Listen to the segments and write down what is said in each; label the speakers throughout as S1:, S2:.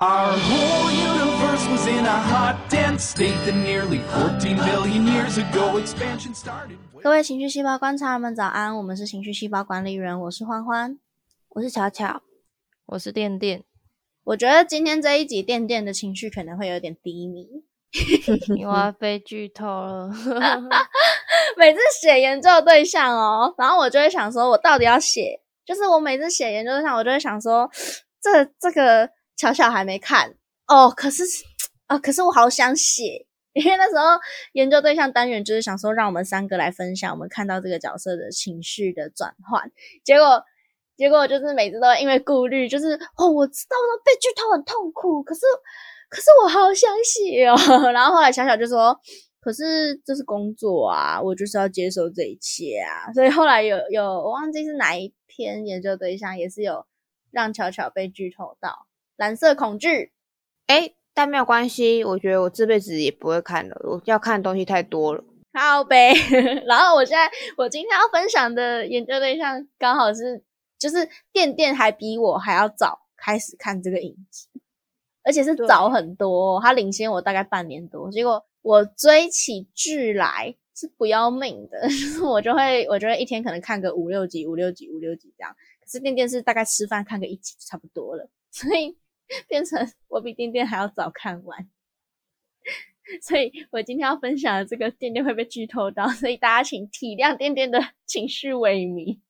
S1: Our whole universe was in a hot, dense state that nearly 14 billion years ago expansion started.
S2: 各位情绪细胞观察们早安，我们是情绪细胞管理员，我是欢欢，
S3: 我是巧巧，
S4: 我是电电。
S2: 我觉得今天这一集电电的情绪可能会有点低迷，
S4: 因为被剧透了。
S2: 每次写研究对象哦，然后我就会想说，我到底要写，就是我每次写研究对象，我就会想说，这这个。巧巧还没看哦，可是啊，可是我好想写，因为那时候研究对象单元就是想说，让我们三个来分享我们看到这个角色的情绪的转换。结果，结果就是每次都因为顾虑，就是哦，我知道了被剧透很痛苦，可是，可是我好想写哦。然后后来巧巧就说，可是这是工作啊，我就是要接受这一切啊。所以后来有有我忘记是哪一篇研究对象，也是有让巧巧被剧透到。蓝色恐惧，
S3: 哎，但没有关系，我觉得我这辈子也不会看了，我要看的东西太多了。
S2: 好呗，然后我现在我今天要分享的研究对象刚好是，就是电电还比我还要早开始看这个影集，而且是早很多，他领先我大概半年多。结果我追起剧来是不要命的，我就会我觉得一天可能看个五六集、五六集、五六集这样。可是电电是大概吃饭看个一集就差不多了，所以。变成我比电电还要早看完，所以我今天要分享的这个电电会被剧透到，所以大家请体谅电电的情绪萎靡。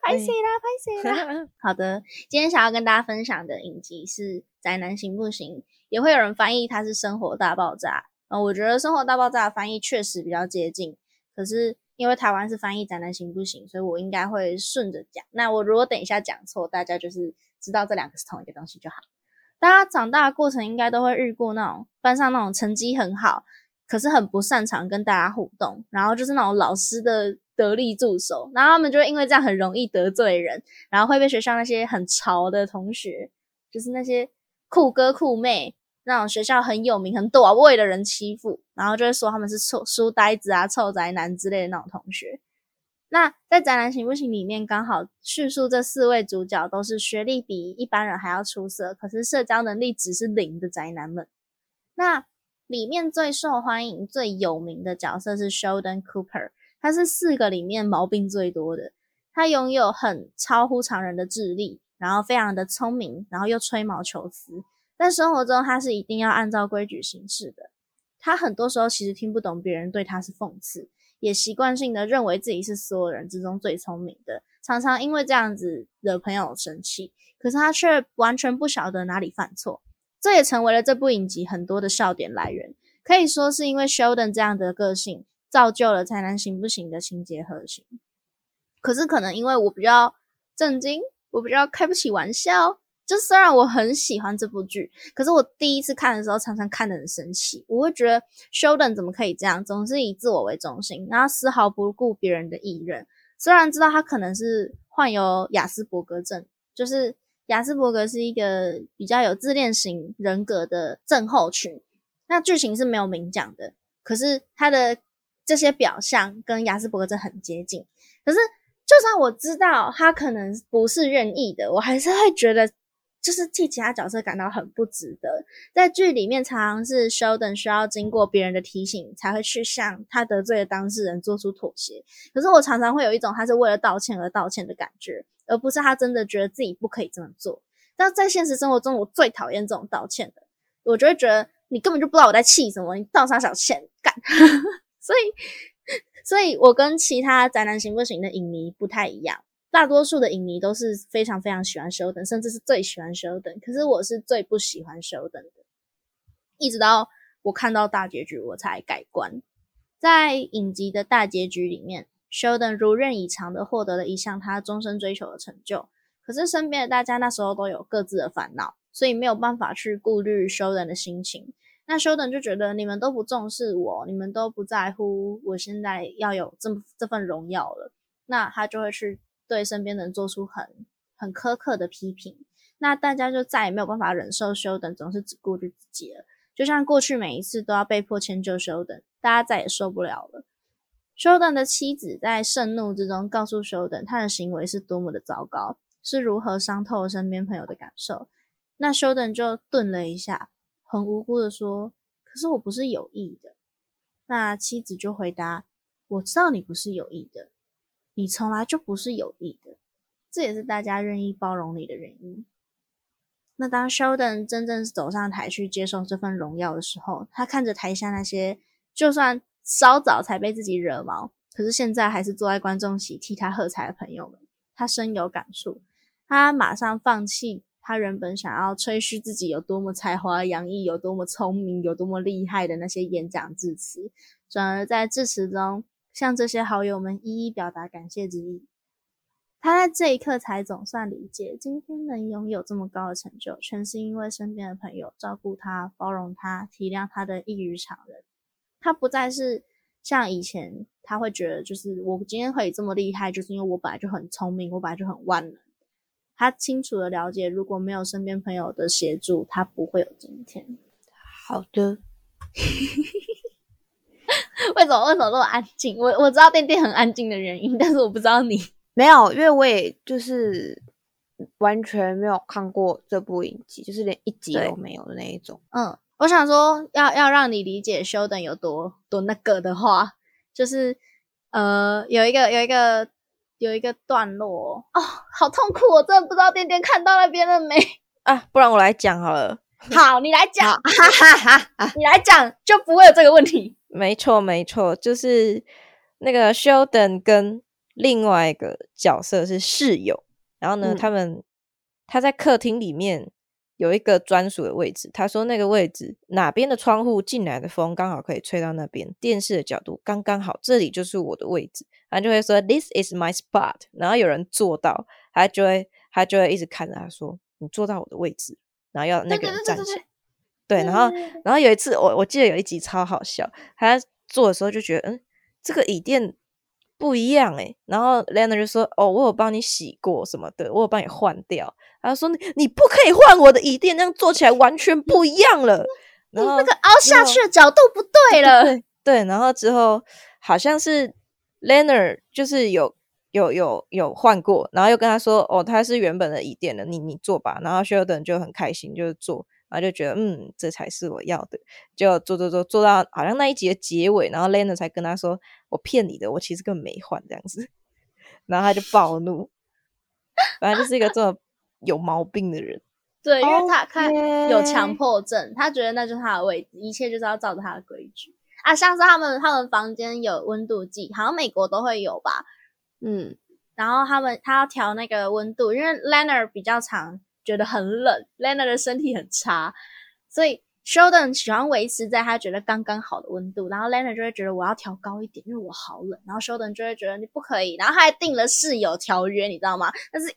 S2: 拍谁啦？拍谁啦？好的，今天想要跟大家分享的影集是《宅男行不行》，也会有人翻译它是《生活大爆炸》。嗯，我觉得《生活大爆炸》的翻译确实比较接近，可是因为台湾是翻译《宅男行不行》，所以我应该会顺着讲。那我如果等一下讲错，大家就是。知道这两个是同一个东西就好。大家长大的过程应该都会遇过那种班上那种成绩很好，可是很不擅长跟大家互动，然后就是那种老师的得力助手，然后他们就会因为这样很容易得罪人，然后会被学校那些很潮的同学，就是那些酷哥酷妹，那种学校很有名很多位的人欺负，然后就会说他们是臭书呆子啊、臭宅男之类的那种同学。那在《宅男行不行》里面，刚好叙述这四位主角都是学历比一般人还要出色，可是社交能力只是零的宅男们。那里面最受欢迎、最有名的角色是 Sheldon Cooper，他是四个里面毛病最多的。他拥有很超乎常人的智力，然后非常的聪明，然后又吹毛求疵。在生活中，他是一定要按照规矩行事的。他很多时候其实听不懂别人对他是讽刺。也习惯性的认为自己是所有人之中最聪明的，常常因为这样子惹朋友生气。可是他却完全不晓得哪里犯错，这也成为了这部影集很多的笑点来源。可以说是因为 Sheldon 这样的个性，造就了才能行不行的情节核心。可是可能因为我比较震惊，我比较开不起玩笑。就虽然我很喜欢这部剧，可是我第一次看的时候常常看得很生气。我会觉得 Sheldon 怎么可以这样，总是以自我为中心，然后丝毫不顾别人的意愿。虽然知道他可能是患有雅斯伯格症，就是雅斯伯格是一个比较有自恋型人格的症候群。那剧情是没有明讲的，可是他的这些表象跟雅斯伯格症很接近。可是就算我知道他可能不是愿意的，我还是会觉得。就是替其他角色感到很不值得。在剧里面，常常是 Sheldon 需要经过别人的提醒，才会去向他得罪的当事人做出妥协。可是我常常会有一种他是为了道歉而道歉的感觉，而不是他真的觉得自己不可以这么做。但在现实生活中，我最讨厌这种道歉的，我就会觉得你根本就不知道我在气什么，你道啥小歉干。所以，所以我跟其他宅男行不行的影迷不太一样。大多数的影迷都是非常非常喜欢休等，甚至是最喜欢休等。可是我是最不喜欢休等的，一直到我看到大结局我才改观。在影集的大结局里面，休等如愿以偿的获得了一项他终身追求的成就。可是身边的大家那时候都有各自的烦恼，所以没有办法去顾虑休等的心情。那休等就觉得你们都不重视我，你们都不在乎我现在要有这这份荣耀了，那他就会去。对身边人做出很很苛刻的批评，那大家就再也没有办法忍受休等总是只顾着自己了。就像过去每一次都要被迫迁就休等，大家再也受不了了。休等的妻子在盛怒之中告诉休等，他的行为是多么的糟糕，是如何伤透了身边朋友的感受。那休等就顿了一下，很无辜的说：“可是我不是有意的。”那妻子就回答：“我知道你不是有意的，你从来就不是有意的，这也是大家愿意包容你的原因。”那当 Sheldon 真正走上台去接受这份荣耀的时候，他看着台下那些就算稍早才被自己惹毛，可是现在还是坐在观众席替他喝彩的朋友们，他深有感触。他马上放弃他原本想要吹嘘自己有多么才华洋溢、有多么聪明、有多么厉害的那些演讲致辞，转而在致辞中向这些好友们一一表达感谢之意。他在这一刻才总算理解，今天能拥有这么高的成就，全是因为身边的朋友照顾他、包容他、体谅他的异于常人。他不再是像以前，他会觉得就是我今天可以这么厉害，就是因为我本来就很聪明，我本来就很万能。他清楚的了解，如果没有身边朋友的协助，他不会有今天。
S3: 好的，
S2: 为什么为什么那么安静？我我知道店店很安静的原因，但是我不知道你。
S3: 没有，因为我也就是完全没有看过这部影集，就是连一集都没有的那一种。
S2: 嗯，我想说，要要让你理解修等有多多那个的话，就是呃，有一个有一个有一个段落哦，好痛苦，我真的不知道店店看到那边了没
S4: 啊？不然我来讲好了。
S2: 好，你来讲，哈哈哈，你来讲就不会有这个问题。
S4: 没错，没错，就是那个休登跟。另外一个角色是室友，然后呢，他们他在客厅里面有一个专属的位置。他说那个位置哪边的窗户进来的风刚好可以吹到那边，电视的角度刚刚好，这里就是我的位置。他就会说 This is my spot。然后有人坐到，他就会他就会一直看着他说你坐到我的位置，然后要那个人站起来。对，然后然后有一次我我记得有一集超好笑，他做的时候就觉得嗯，这个椅垫。不一样哎，然后 Leonard 就说：“哦，我有帮你洗过什么的，我有帮你换掉。”他说：“你你不可以换我的椅垫，那样坐起来完全不一样了。”然后
S2: 那个凹下去的角度不对了。
S4: 对，然后之后好像是 Leonard 就是有有有有换过，然后又跟他说：“哦，他是原本的椅垫了，你你坐吧。”然后 Sheldon 就很开心，就是坐。然后就觉得，嗯，这才是我要的。就做做做做到好像那一集的结尾，然后 Lena 才跟他说：“我骗你的，我其实根本没换这样子。”然后他就暴怒，反正就是一个这么有毛病的人。
S2: 对，因为他他有强迫症，他觉得那就是他的位置，一切就是要照着他的规矩啊。像是他们他们房间有温度计，好像美国都会有吧？嗯，然后他们他要调那个温度，因为 Lena 比较长。觉得很冷，Lena 的身体很差，所以 Sheldon 喜欢维持在他觉得刚刚好的温度，然后 Lena 就会觉得我要调高一点，因为我好冷，然后 Sheldon 就会觉得你不可以，然后他还定了室友条约，你知道吗？那是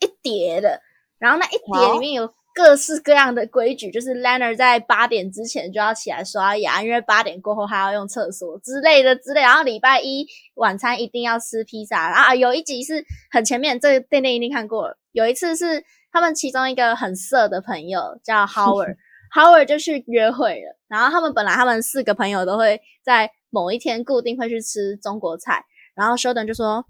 S2: 一叠的，然后那一叠里面有各式各样的规矩，就是 Lena 在八点之前就要起来刷牙，因为八点过后还要用厕所之类的之类，然后礼拜一晚餐一定要吃披萨，然后有一集是很前面，这个店店一定看过了，有一次是。他们其中一个很色的朋友叫 Howard，Howard 就去约会了。然后他们本来他们四个朋友都会在某一天固定会去吃中国菜。然后 Sheldon 就说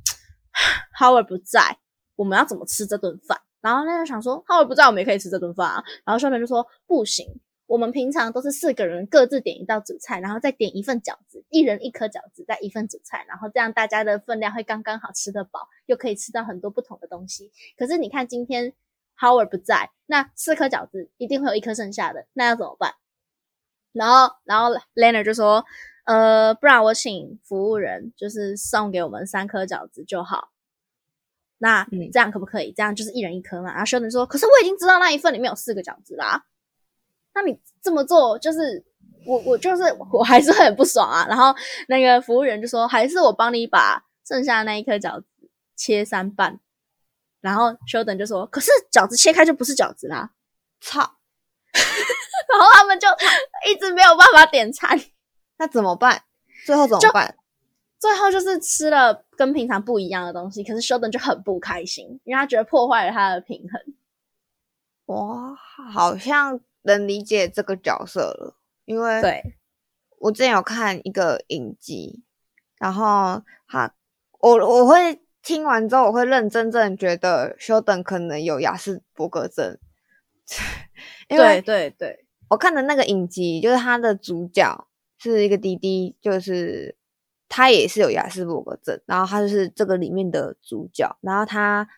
S2: Howard 不在，我们要怎么吃这顿饭？然后那就想说 Howard 不在，我们也可以吃这顿饭啊。然后 Sheldon 就说不行，我们平常都是四个人各自点一道主菜，然后再点一份饺子，一人一颗饺子，再一份主菜，然后这样大家的分量会刚刚好，吃得饱，又可以吃到很多不同的东西。可是你看今天。Howard 不在，那四颗饺子一定会有一颗剩下的，那要怎么办？然后，然后 Leonard 就说：“呃，不然我请服务人，就是送给我们三颗饺子就好。那这样可不可以？这样就是一人一颗嘛。”然后 Sheldon 说：“可是我已经知道那一份里面有四个饺子啦。那你这么做，就是我，我就是我还是很不爽啊。”然后那个服务员就说：“还是我帮你把剩下的那一颗饺子切三半。”然后休等就说：“可是饺子切开就不是饺子啦！”操！然后他们就一直没有办法点餐，
S3: 那怎么办？最后怎么办？
S2: 最后就是吃了跟平常不一样的东西，可是休等就很不开心，因为他觉得破坏了他的平衡。
S3: 我，好像能理解这个角色了，因为
S2: 对
S3: 我之前有看一个影集，然后他我我会。听完之后，我会认真正觉得休等可能有雅斯伯格症，因为
S2: 对对对，
S3: 我看的那个影集，就是他的主角是一个滴滴，就是他也是有雅斯伯格症，然后他就是这个里面的主角，然后他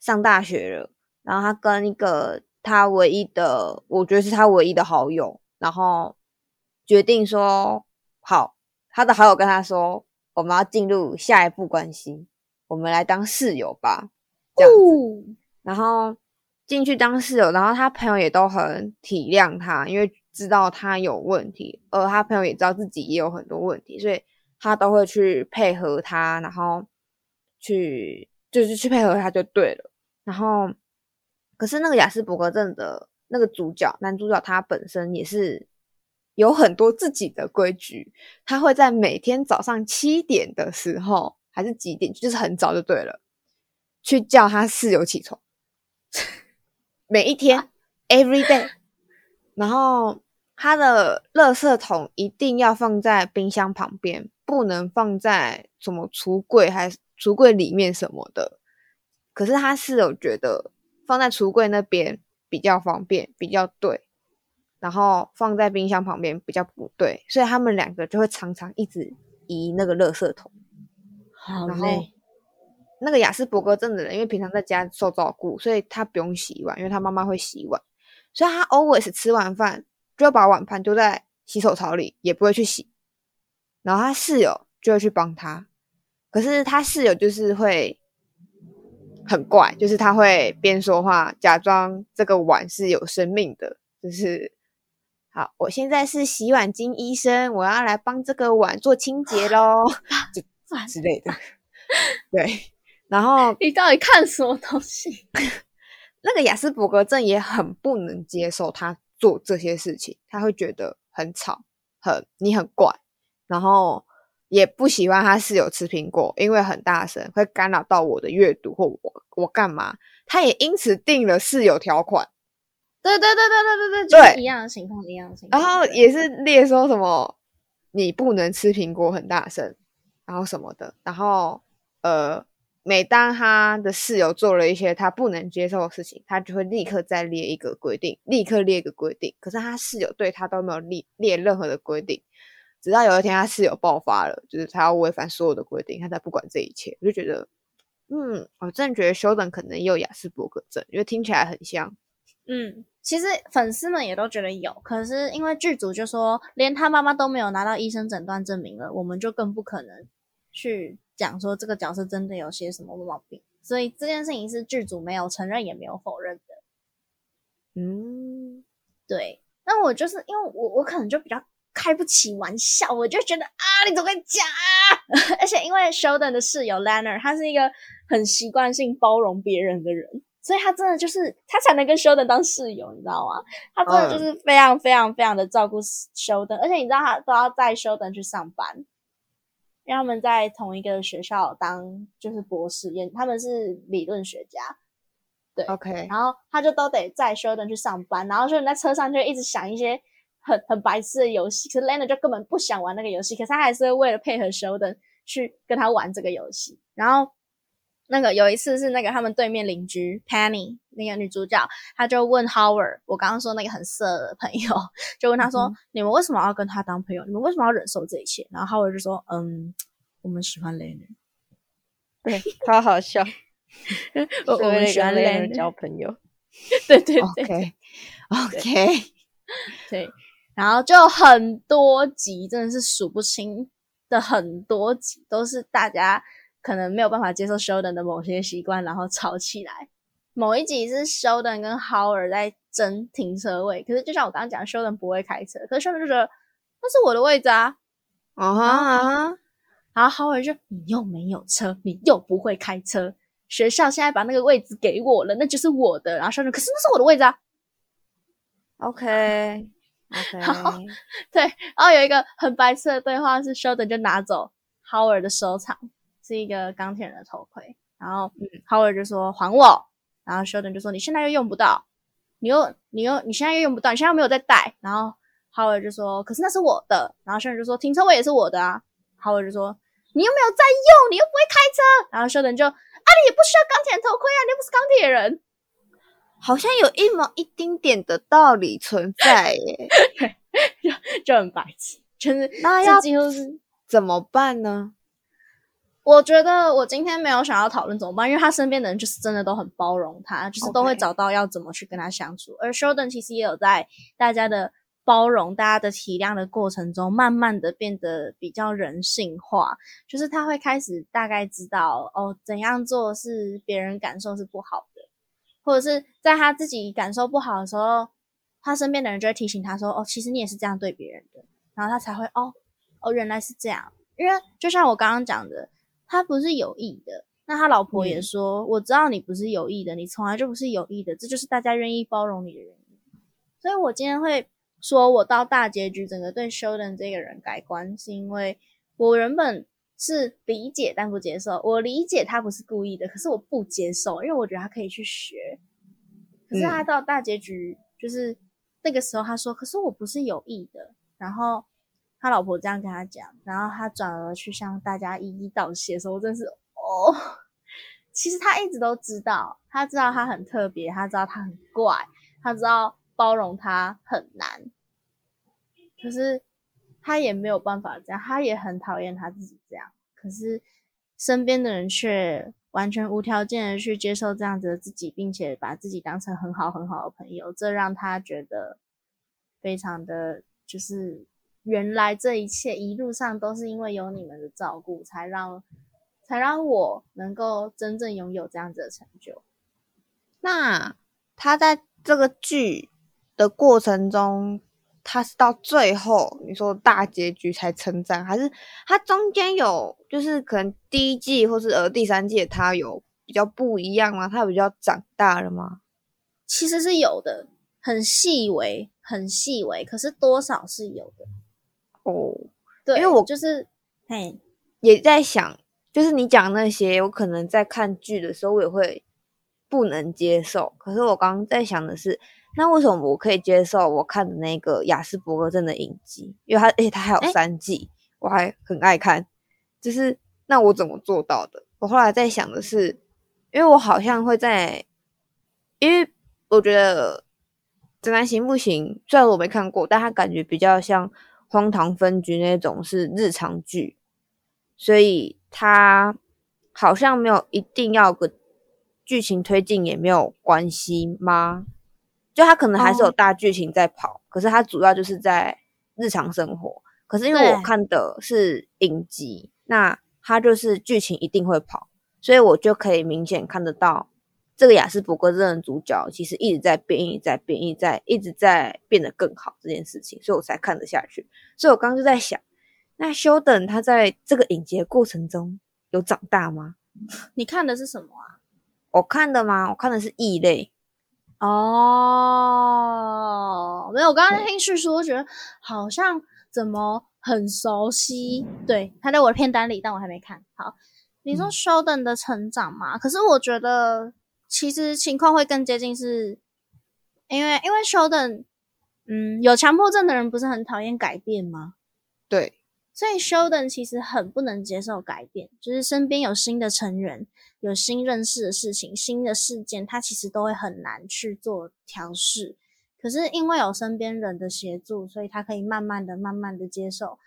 S3: 上大学了，然后他跟一个他唯一的，我觉得是他唯一的好友，然后决定说好，他的好友跟他说，我们要进入下一步关系，我们来当室友吧，这样子。
S2: 哦
S3: 然后进去当室友，然后他朋友也都很体谅他，因为知道他有问题，而他朋友也知道自己也有很多问题，所以他都会去配合他，然后去就是去配合他就对了。然后，可是那个雅斯伯格症的那个主角男主角他本身也是有很多自己的规矩，他会在每天早上七点的时候还是几点，就是很早就对了，去叫他室友起床。每一天，every day，然后他的垃圾桶一定要放在冰箱旁边，不能放在什么橱柜还是橱柜里面什么的。可是他室友觉得放在橱柜那边比较方便，比较对，然后放在冰箱旁边比较不对，所以他们两个就会常常一直移那个垃圾桶。然后，那个雅斯伯格症的人，因为平常在家受照顾，所以他不用洗碗，因为他妈妈会洗碗，所以他 always 吃完饭就把碗盘丢在洗手槽里，也不会去洗。然后他室友就会去帮他，可是他室友就是会很怪，就是他会边说话，假装这个碗是有生命的，就是好，我现在是洗碗精医生，我要来帮这个碗做清洁喽 就之类的。对，然后
S2: 你到底看什么东西？
S3: 那个雅斯伯格症也很不能接受他做这些事情，他会觉得很吵，很你很怪，然后也不喜欢他室友吃苹果，因为很大声，会干扰到我的阅读或我我干嘛。他也因此定了室友条款，
S2: 对对对对对对对，就是一样的情况，一样的情况。
S3: 然后也是列说什么你不能吃苹果很大声，然后什么的，然后呃，每当他的室友做了一些他不能接受的事情，他就会立刻再列一个规定，立刻列一个规定。可是他室友对他都没有立列任何的规定，直到有一天他室友爆发了，就是他要违反所有的规定，他才不管这一切。我就觉得，嗯，我真的觉得休等可能有雅斯伯格症，因为听起来很像。
S2: 嗯，其实粉丝们也都觉得有，可是因为剧组就说，连他妈妈都没有拿到医生诊断证明了，我们就更不可能去讲说这个角色真的有些什么毛病。所以这件事情是剧组没有承认也没有否认的。
S3: 嗯，
S2: 对，那我就是因为我我可能就比较开不起玩笑，我就觉得啊，你怎么会讲啊？而且因为 Sheldon 的室友 Leonard，他是一个很习惯性包容别人的人，所以他真的就是他才能跟 Sheldon 当室友，你知道吗？他真的就是非常非常非常的照顾 Sheldon，而且你知道他都要带 Sheldon 去上班。因为他们在同一个学校当就是博士，也他们是理论学家，对
S3: OK，
S2: 然后他就都得在 Sheldon 去上班，然后 Sheldon 在车上就一直想一些很很白痴的游戏，可是 Leonard 就根本不想玩那个游戏，可是他还是会为了配合 Sheldon 去跟他玩这个游戏。然后那个有一次是那个他们对面邻居 Penny 那个女主角，她就问 Howard，我刚刚说那个很色的朋友，就问他说：“你们为什么要跟他当朋友？你们为什么要忍受这一切？”然后 Howard 就说：“嗯，我们喜欢 Leonard，
S4: 对，超好笑，
S2: 我 我们喜欢
S4: Leonard
S2: Leonard。
S4: 交朋友。
S2: 对对对
S3: OK，OK，
S2: 对，然后就很多集，真的是数不清的很多集，都是大家可能没有办法接受 Sheldon 的某些习惯，然后吵起来。某一集是 Sheldon 跟 Howard 在争停车位，可是就像我刚刚讲，Sheldon 不会开车，可是 Sheldon 就觉得那是我的位置啊，
S3: 啊哈啊哈，
S2: 然后 Howard 就你又没有车，你又不会开车，学校现在把那个位置给我了，那就是我的。然后 Sheldon 可是那是我的位置啊
S3: ，OK，OK，
S2: 然后对，然后有一个很白痴的对话是 Sheldon 就拿走 Howard 的收藏，是一个钢铁人的头盔，然后 Howard 就说还我，然后 Sheldon 就说你现在又用不到，你又你又你现在又用不到，你现在又没有在戴，然后 Howard 就说可是那是我的，然后 Sheldon 就说停车位也是我的啊，Howard 就说你又没有在用，你又不会开车，然后 Sheldon 就啊你也不需要钢铁人头盔啊，你又不是钢铁人，
S3: 好像有一毛一丁点的道理存在耶。
S2: 就很白痴，就是
S3: 那要
S2: 这几乎是。
S3: 怎么办呢？
S2: 我觉得我今天没有想要讨论怎么办，因为他身边的人就是真的都很包容他，就是都会找到要怎么去跟他相处。而 Sheldon 其实也有在大家的包容、大家的体谅的过程中，慢慢的变得比较人性化，就是他会开始大概知道哦，怎样做是别人感受是不好的，或者是在他自己感受不好的时候，他身边的人就会提醒他说：“哦，其实你也是这样对别人的。”然后他才会哦哦，原来是这样。因为就像我刚刚讲的，他不是有意的。那他老婆也说：“我知道你不是有意的，你从来就不是有意的，这就是大家愿意包容你的原因。”所以，我今天会说我到大结局整个对 Sheldon 这个人改观，是因为我原本是理解但不接受。我理解他不是故意的，可是我不接受，因为我觉得他可以去学。可是他到大结局，就是那个时候他说：“可是我不是有意的。”然后他老婆这样跟他讲，然后他转而去向大家一一道谢的时候，真是哦。其实他一直都知道，他知道他很特别，他知道他很怪，他知道包容他很难，可是他也没有办法这样，他也很讨厌他自己这样。可是身边的人却完全无条件的去接受这样子的自己，并且把自己当成很好很好的朋友，这让他觉得非常的就是原来这一切一路上都是因为有你们的照顾，才让才让我能够真正拥有这样子的成就。
S3: 那他在这个剧的过程中，他是到最后你说大结局才称赞，还是他中间有就是可能第一季或是呃第三季他有比较不一样吗？他比较长大了吗？
S2: 其实是有的，很细微，很细微，可是多少是有的。
S3: 哦，
S2: 对，
S3: 因为我
S2: 就是，嘿，
S3: 也在想，就是你讲那些，我可能在看剧的时候，我也会不能接受。可是我刚刚在想的是，那为什么我可以接受我看的那个雅斯伯格症的影集？因为它，而且它还有三季，我还很爱看。就是那我怎么做到的？我后来在想的是，因为我好像会在，因为我觉得《直男行不行》，虽然我没看过，但它感觉比较像《荒唐分局》那种是日常剧，所以它好像没有一定要有个剧情推进，也没有关系吗？就它可能还是有
S2: 哦
S3: 大剧情在跑，可是它主要就是在日常生活。可是因为我看的是影集，那它就是剧情一定会跑，所以我就可以明显看得到这个雅斯伯格症的主角其实一直在变，一直在变，一直在一直在变得更好这件事情，所以我才看得下去。所以我刚刚就在想，那休等他在这个影集的过程中有长大吗？
S2: 你看的是什么啊？
S3: 我看的吗？我看的是异类。
S2: 哦，没有，我刚刚在听叙述，我觉得好像怎么很熟悉。对，他在我的片单里，但我还没看。好，你说
S3: 嗯
S2: Sheldon 的成长嘛？可是我觉得其实情况会更接近是，因为因为 Sheldon，嗯，有强迫症的人不是很讨厌改变吗？
S3: 对，
S2: 所以 Sheldon 其实很不能接受改变，就是身边有新的成员，有新认识的事情、新的事件，他其实都会很难去做调试。可是因为有身边人的协助，所以他可以慢慢的、慢慢的接受。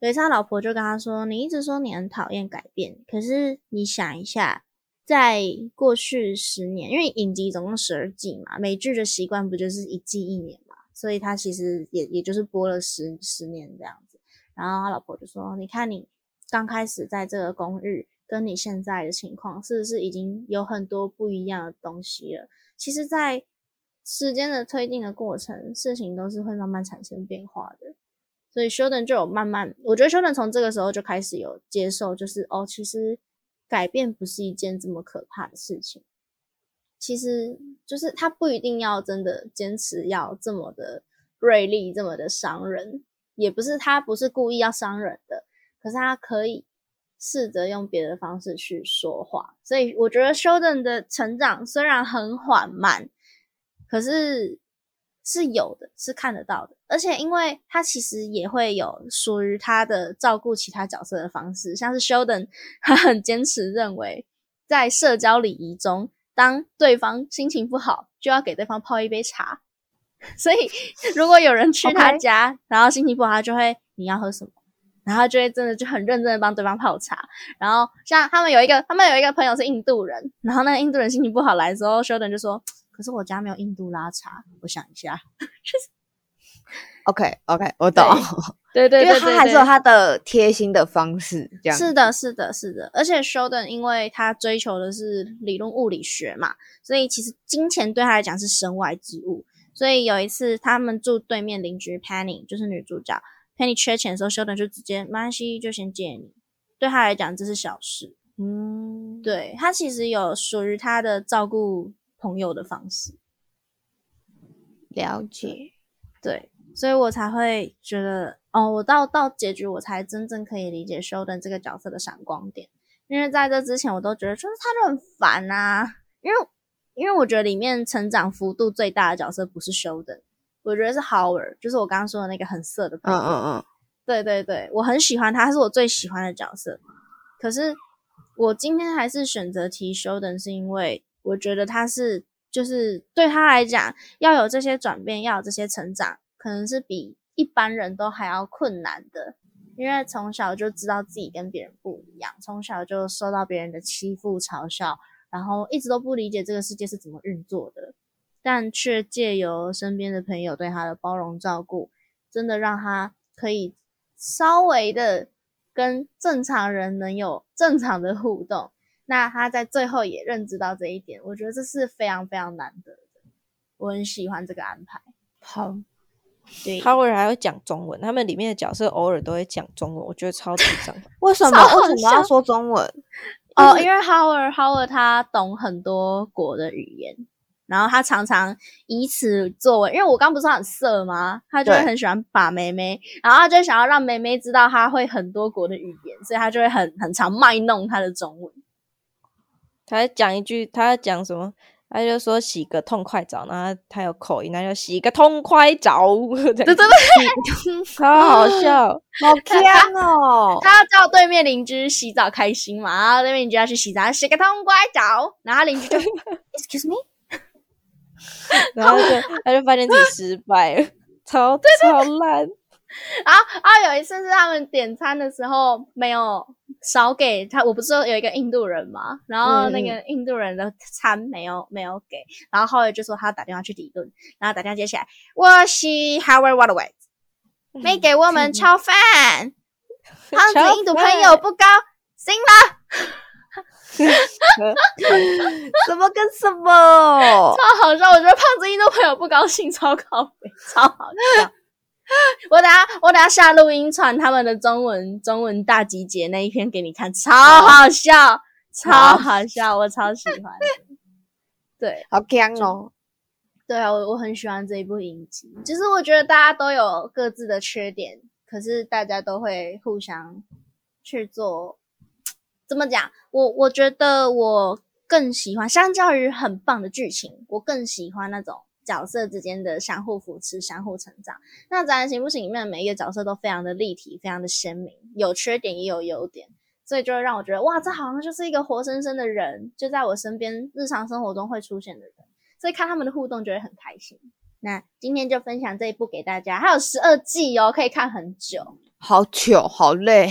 S2: 有一次，他老婆就跟他说：“你一直说你很讨厌改变，可是你想一下，在过去十年，因为影集总共十二季嘛，美剧的习惯不就是一季一年嘛，所以他其实也也就是播了十十年这样子。然后他老婆就说：“你看你刚开始在这个公寓，跟你现在的情况，是不是已经有很多不一样的东西了？其实，在时间的推进的过程，事情都是会慢慢产生变化的。所以休顿就有慢慢，我觉得休顿从这个时候就开始有接受，就是哦，其实改变不是一件这么可怕的事情。其实就是他不一定要真的坚持要这么的锐利，这么的伤人。”也不是他不是故意要伤人的，可是他可以试着用别的方式去说话。所以我觉得 Sheldon 的成长虽然很缓慢，可是是有的，是看得到的。而且因为他其实也会有属于他的照顾其他角色的方式，像是 Sheldon，他很坚持认为在社交礼仪中。当对方心情不好，就要给对方泡一杯茶。所以如果有人去他家然后心情不好，他就会你要喝什么，然后就会真的就很认真的帮对方泡茶。然后像他们有一个，他们有一个朋友是印度人，然后那个印度人心情不好来的时候，Sheldon 就说：“可是我家没有印度拉茶，我想一下。
S3: OK OK，我懂，
S2: 对”对
S3: 因为他还是有他的贴心的方式，这样
S2: 是的，是的，是的，而且 Sheldon 因为他追求的是理论物理学嘛，所以其实金钱对他来讲是身外之物。所以有一次他们住对面邻居 Penny，就是女主角 Penny 缺钱的时候，Sheldon 就直接没关系，就先借你。对他来讲这是小事，
S3: 嗯，
S2: 对他其实有属于他的照顾朋友的方式。
S3: 了解。
S2: 对，所以我才会觉得，哦，我到到结局我才真正可以理解 Sheldon 这个角色的闪光点，因为在这之前我都觉得就是他就很烦啊，因为因为我觉得里面成长幅度最大的角色不是 Sheldon，我觉得是 Howard，就是我刚刚说的那个很色的朋
S3: 嗯
S2: 友，
S3: 嗯嗯，
S2: 对对对，我很喜欢他，他是我最喜欢的角色。可是我今天还是选择提 Sheldon，是因为我觉得他是就是对他来讲，要有这些转变，要有这些成长，可能是比一般人都还要困难的。因为从小就知道自己跟别人不一样，从小就受到别人的欺负、嘲笑，然后一直都不理解这个世界是怎么运作的，但却借由身边的朋友对他的包容照顾，真的让他可以稍微的跟正常人能有正常的互动。那他在最后也认知到这一点，我觉得这是非常非常难得的。我很喜欢这个安排。
S3: 好，
S2: 对
S4: ，Howard 还会讲中文，他们里面的角色偶尔都会讲中文，我觉得超智障的。
S3: 为什么为什么要说中文？
S2: 哦，因为 Howard Howard 他懂很多国的语言，然后他常常以此作为，因为我刚不是很色吗？他就会很喜欢把妹妹，然后他就想要让妹妹知道他会很多国的语言，所以他就会很很常卖弄他的中文。
S4: 他还讲一句，他讲什么？他就说洗个痛快澡，然后他有口音，他就洗个痛快澡，对 对
S2: 对
S4: 超好笑。
S3: 好强哦！
S2: 他要叫对面邻居洗澡开心嘛，然后对面邻居要去洗澡，洗个痛快澡，然后他邻居就 Excuse me，
S4: 然后就他就发现自己失败了，超超烂。
S2: 然后啊，有一次是他们点餐的时候没有少给他，我不是说有一个印度人嘛，然后那个印度人的餐没有没有给，然后后来就说他打电话去理论，然后打电话接起来，我是 Howard Waterway，没给我们炒饭，胖子印度朋友不高兴了，
S3: 什么跟什么？
S2: 超好笑，我觉得胖子印度朋友不高兴，超靠北，超好笑。我等下我等下下录音传他们的中文中文大集结那一篇给你看，超好笑，超好笑，我超喜欢。对
S3: 好强哦！
S2: 对啊，我我很喜欢这一部影集，就是我觉得大家都有各自的缺点，可是大家都会互相去做。怎么讲？我我觉得我更喜欢，相较于很棒的剧情，我更喜欢那种角色之间的相互扶持、相互成长。那《宅人行不行》里面的每一个角色都非常的立体，非常的鲜明，有缺点也有优点，所以就会让我觉得，哇，这好像就是一个活生生的人，就在我身边，日常生活中会出现的人。所以看他们的互动就会很开心。那今天就分享这一部给大家，还有十二季哦，可以看很久。
S3: 好糗，好累。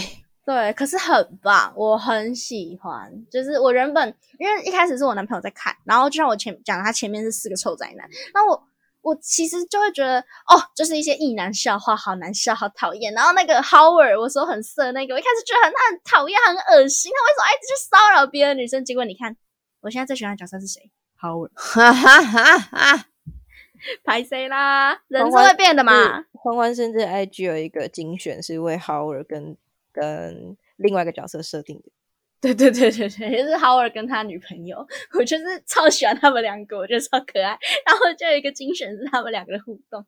S2: 对，可是很棒，我很喜欢。就是我原本因为一开始是我男朋友在看，然后就像我前讲，他前面是四个臭宅男，那我我其实就会觉得哦，就是一些异男笑话，好难笑，好讨厌。然后那个 Howard，我说很色那个，我一开始觉得很他很讨厌，很恶心，他为什么一直去骚扰别的女生？结果你看，我现在最喜欢的角色是谁？Howard，
S3: 哈哈哈哈！
S2: 拍谁啦？人是会变的嘛。
S4: 欢欢甚至 IG 有一个精选是为 Howard 跟跟另外一个角色设定的。
S2: 对对对对对，就是 Howard 跟他女朋友，我就是超喜欢他们两个，我觉得超可爱。然后就有一个精选是他们两个的互动，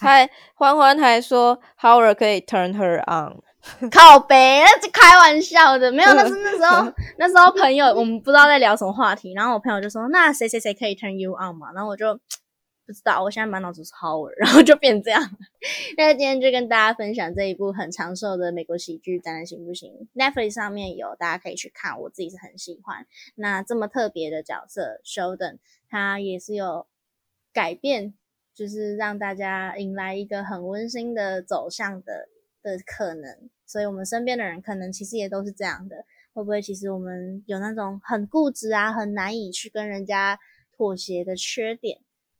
S4: 还欢欢还说 Howard 可以 turn her on，
S2: 靠北，那是开玩笑的，没有，那是那时候 那时候朋友我们不知道在聊什么话题，然后我朋友就说那谁谁谁可以 turn you on 嘛，然后我就不知道，我现在满脑子超儿，然后就变这样。那今天就跟大家分享这一部很长寿的美国喜剧《当然行不行》，Netflix 上面有，大家可以去看。我自己是很喜欢。那这么特别的角色 Sheldon，他也是有改变，就是让大家迎来一个很温馨的走向的的可能。所以我们身边的人可能其实也都是这样的。会不会其实我们有那种很固执啊，很难以去跟人家妥协的缺点？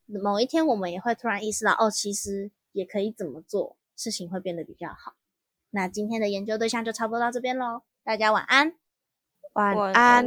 S2: 某一天，我们也会突然意识到，哦，其实也可以怎么做，事情会变得比较好。那今天的研究对象就差不多到这边喽，大家晚安，
S3: 晚安。